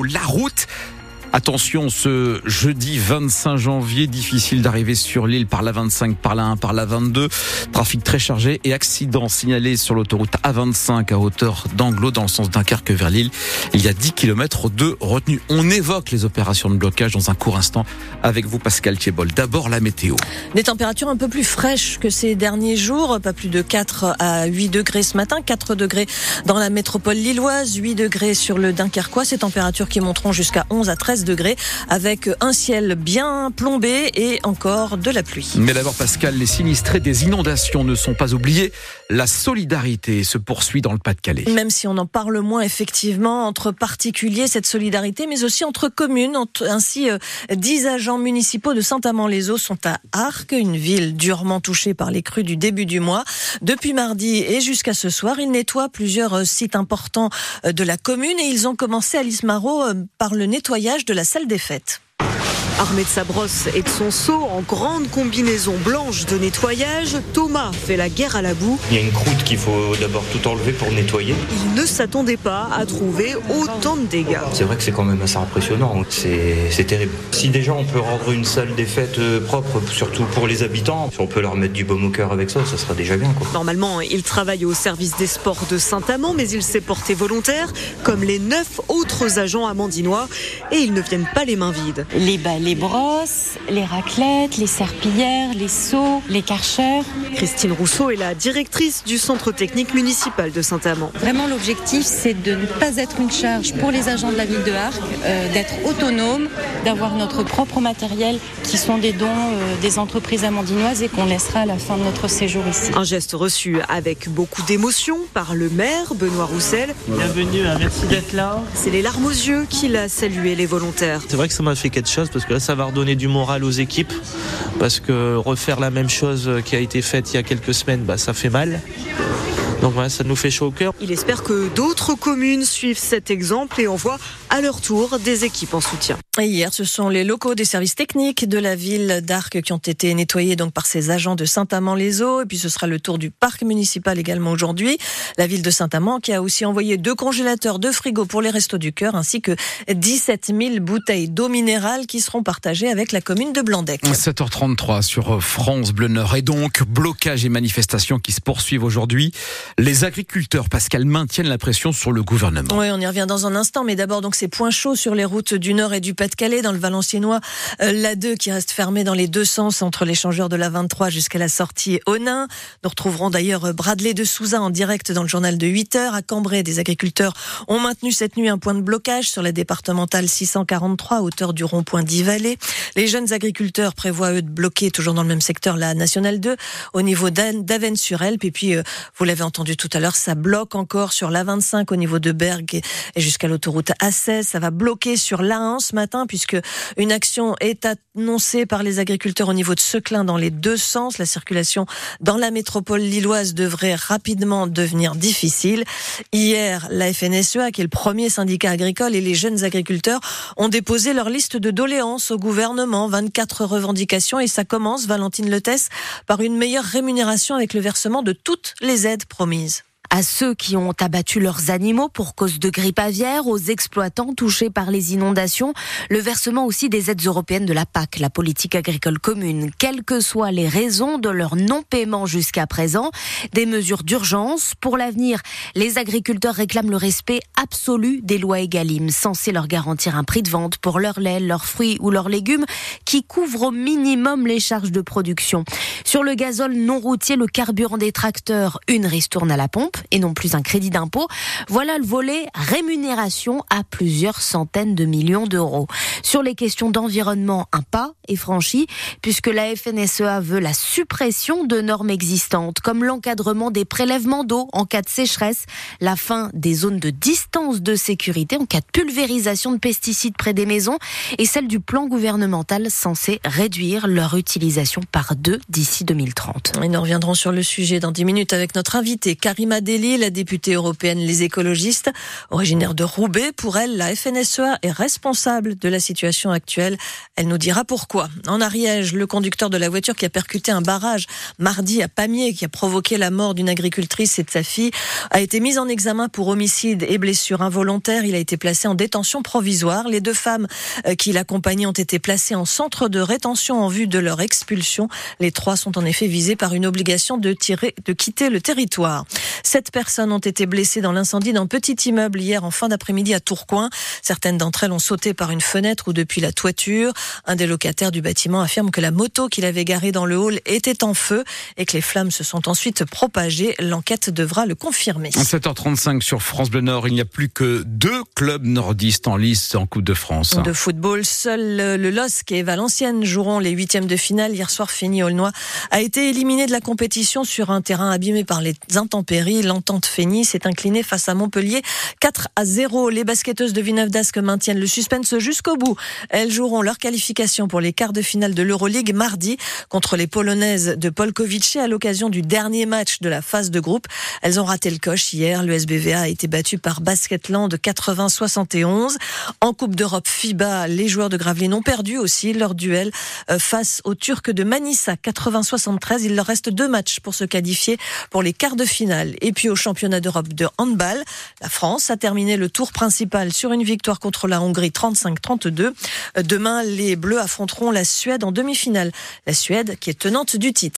La route Attention, ce jeudi 25 janvier, difficile d'arriver sur l'île par la 25, par la 1, par la 22. Trafic très chargé et accident signalé sur l'autoroute A25 à hauteur d'Anglo dans le sens Dunkerque vers l'île. Il y a 10 km de retenue. On évoque les opérations de blocage dans un court instant avec vous Pascal Thiebol. D'abord la météo. Des températures un peu plus fraîches que ces derniers jours, pas plus de 4 à 8 degrés ce matin, 4 degrés dans la métropole lilloise, 8 degrés sur le Dunkerquois, ces températures qui monteront jusqu'à 11 à 13 degrés avec un ciel bien plombé et encore de la pluie. Mais d'abord Pascal, les sinistrés des inondations ne sont pas oubliés. La solidarité se poursuit dans le Pas-de-Calais. Même si on en parle moins effectivement entre particuliers, cette solidarité, mais aussi entre communes. Ainsi, 10 euh, agents municipaux de Saint-Amand-les-Eaux sont à Arques, une ville durement touchée par les crues du début du mois. Depuis mardi et jusqu'à ce soir, ils nettoient plusieurs euh, sites importants euh, de la commune et ils ont commencé à Lismaro par le nettoyage de la salle des fêtes. Armé de sa brosse et de son seau, en grande combinaison blanche de nettoyage, Thomas fait la guerre à la boue. Il y a une croûte qu'il faut d'abord tout enlever pour nettoyer. Il ne s'attendait pas à trouver autant de dégâts. C'est vrai que c'est quand même assez impressionnant. C'est terrible. Si déjà on peut rendre une salle des fêtes euh, propre, surtout pour les habitants, si on peut leur mettre du baume au cœur avec ça, ça sera déjà bien. Quoi. Normalement, il travaille au service des sports de Saint-Amand, mais il s'est porté volontaire, comme les neuf autres agents amandinois, et ils ne viennent pas les mains vides. Les balais les brosses, les raclettes, les serpillères, les seaux, les karchers. Christine Rousseau est la directrice du centre technique municipal de Saint-Amand. Vraiment, l'objectif, c'est de ne pas être une charge pour les agents de la ville de Arc, euh, d'être autonome, d'avoir notre propre matériel qui sont des dons euh, des entreprises amandinoises et qu'on laissera à la fin de notre séjour ici. Un geste reçu avec beaucoup d'émotion par le maire Benoît Roussel. Bienvenue, hein, merci d'être là. C'est les larmes aux yeux qu'il a salué les volontaires. C'est vrai que ça m'a fait quelque chose parce que ça va redonner du moral aux équipes parce que refaire la même chose qui a été faite il y a quelques semaines, bah, ça fait mal. Donc voilà, ça nous fait chaud au cœur. Il espère que d'autres communes suivent cet exemple et envoient à leur tour des équipes en soutien. hier, ce sont les locaux des services techniques de la ville d'Arc qui ont été nettoyés donc par ces agents de Saint-Amand-les-Eaux. Et puis ce sera le tour du parc municipal également aujourd'hui. La ville de Saint-Amand qui a aussi envoyé deux congélateurs, deux frigos pour les restos du cœur, ainsi que 17 000 bouteilles d'eau minérale qui seront partagées avec la commune de Blandec. 7h33 sur France Bleu Nord. Et donc, blocage et manifestations qui se poursuivent aujourd'hui. Les agriculteurs, Pascal, maintiennent la pression sur le gouvernement. Oui, on y revient dans un instant, mais d'abord donc ces points chauds sur les routes du Nord et du Pas-de-Calais, dans le Valenciennois, euh, l'A2 qui reste fermée dans les deux sens entre l'échangeur de la 23 jusqu'à la sortie Onin. Nous retrouverons d'ailleurs Bradley de Souza en direct dans le journal de 8 heures. À Cambrai, des agriculteurs ont maintenu cette nuit un point de blocage sur la départementale 643 à hauteur du rond-point d'Ivalé. Les jeunes agriculteurs prévoient eux de bloquer toujours dans le même secteur la nationale 2 au niveau d'Aven-sur-Elpe. Et puis, euh, vous l'avez entendu tout à l'heure, ça bloque encore sur l'A25 au niveau de Bergue et jusqu'à l'autoroute A16. Ça va bloquer sur l'A1 ce matin puisque une action est annoncée par les agriculteurs au niveau de Seclin dans les deux sens. La circulation dans la métropole lilloise devrait rapidement devenir difficile. Hier, la FNSEA, qui est le premier syndicat agricole, et les jeunes agriculteurs ont déposé leur liste de doléances au gouvernement. 24 revendications et ça commence, Valentine Letesse, par une meilleure rémunération avec le versement de toutes les aides promises à ceux qui ont abattu leurs animaux pour cause de grippe aviaire, aux exploitants touchés par les inondations, le versement aussi des aides européennes de la PAC, la politique agricole commune, quelles que soient les raisons de leur non-paiement jusqu'à présent, des mesures d'urgence. Pour l'avenir, les agriculteurs réclament le respect absolu des lois Egalim, censées leur garantir un prix de vente pour leur lait, leurs fruits ou leurs légumes, qui couvre au minimum les charges de production. Sur le gazole non routier, le carburant des tracteurs, une ristourne à la pompe et non plus un crédit d'impôt. Voilà le volet rémunération à plusieurs centaines de millions d'euros. Sur les questions d'environnement, un pas est franchi puisque la FNSEA veut la suppression de normes existantes comme l'encadrement des prélèvements d'eau en cas de sécheresse, la fin des zones de distance de sécurité en cas de pulvérisation de pesticides près des maisons et celle du plan gouvernemental censé réduire leur utilisation par deux d'ici 2030. Et nous reviendrons sur le sujet dans 10 minutes avec notre invité Karima La députée européenne Les Écologistes, originaire de Roubaix. Pour elle, la FNSEA est responsable de la situation actuelle. Elle nous dira pourquoi. En Ariège, le conducteur de la voiture qui a percuté un barrage mardi à Pamiers, qui a provoqué la mort d'une agricultrice et de sa fille, a été mis en examen pour homicide et blessure involontaire. Il a été placé en détention provisoire. Les deux femmes euh, qui l'accompagnaient ont été placées en centre de rétention en vue de leur expulsion. Les trois sont en effet visés par une obligation de, tirer, de quitter le territoire. Sept personnes ont été blessées dans l'incendie d'un petit immeuble hier en fin d'après-midi à Tourcoing. Certaines d'entre elles ont sauté par une fenêtre ou depuis la toiture. Un des locataires du bâtiment affirme que la moto qu'il avait garée dans le hall était en feu et que les flammes se sont ensuite propagées. L'enquête devra le confirmer. 7h35 sur France Bleu Nord, il n'y a plus que deux clubs nordistes en lice en Coupe de France. De football, seul le LOSC et Valenciennes joueront les huitièmes de finale. Hier soir, Fini Aulnois a été éliminé de la compétition sur un terrain abîmé par les intempéries. L'entente Fény s'est inclinée face à Montpellier 4 à 0. Les basketteuses de Villeneuve d'Ascq maintiennent le suspense jusqu'au bout. Elles joueront leur qualification pour les quarts de finale de l'Euroleague mardi contre les Polonaises de Polkowice à l'occasion du dernier match de la phase de groupe. Elles ont raté le coche hier. Le SBVA a été battu par Basketland 80-71. En Coupe d'Europe FIBA, les joueurs de Gravelines ont perdu aussi leur duel euh, face aux Turcs de Manissa 80-73. Il leur reste deux matchs pour se qualifier pour les quarts de finale. Et puis au championnat d'Europe de handball, la France a terminé le tour principal sur une victoire contre la Hongrie 35-32. Demain, les Bleus affronteront la Suède en demi-finale. La Suède qui est tenante du titre.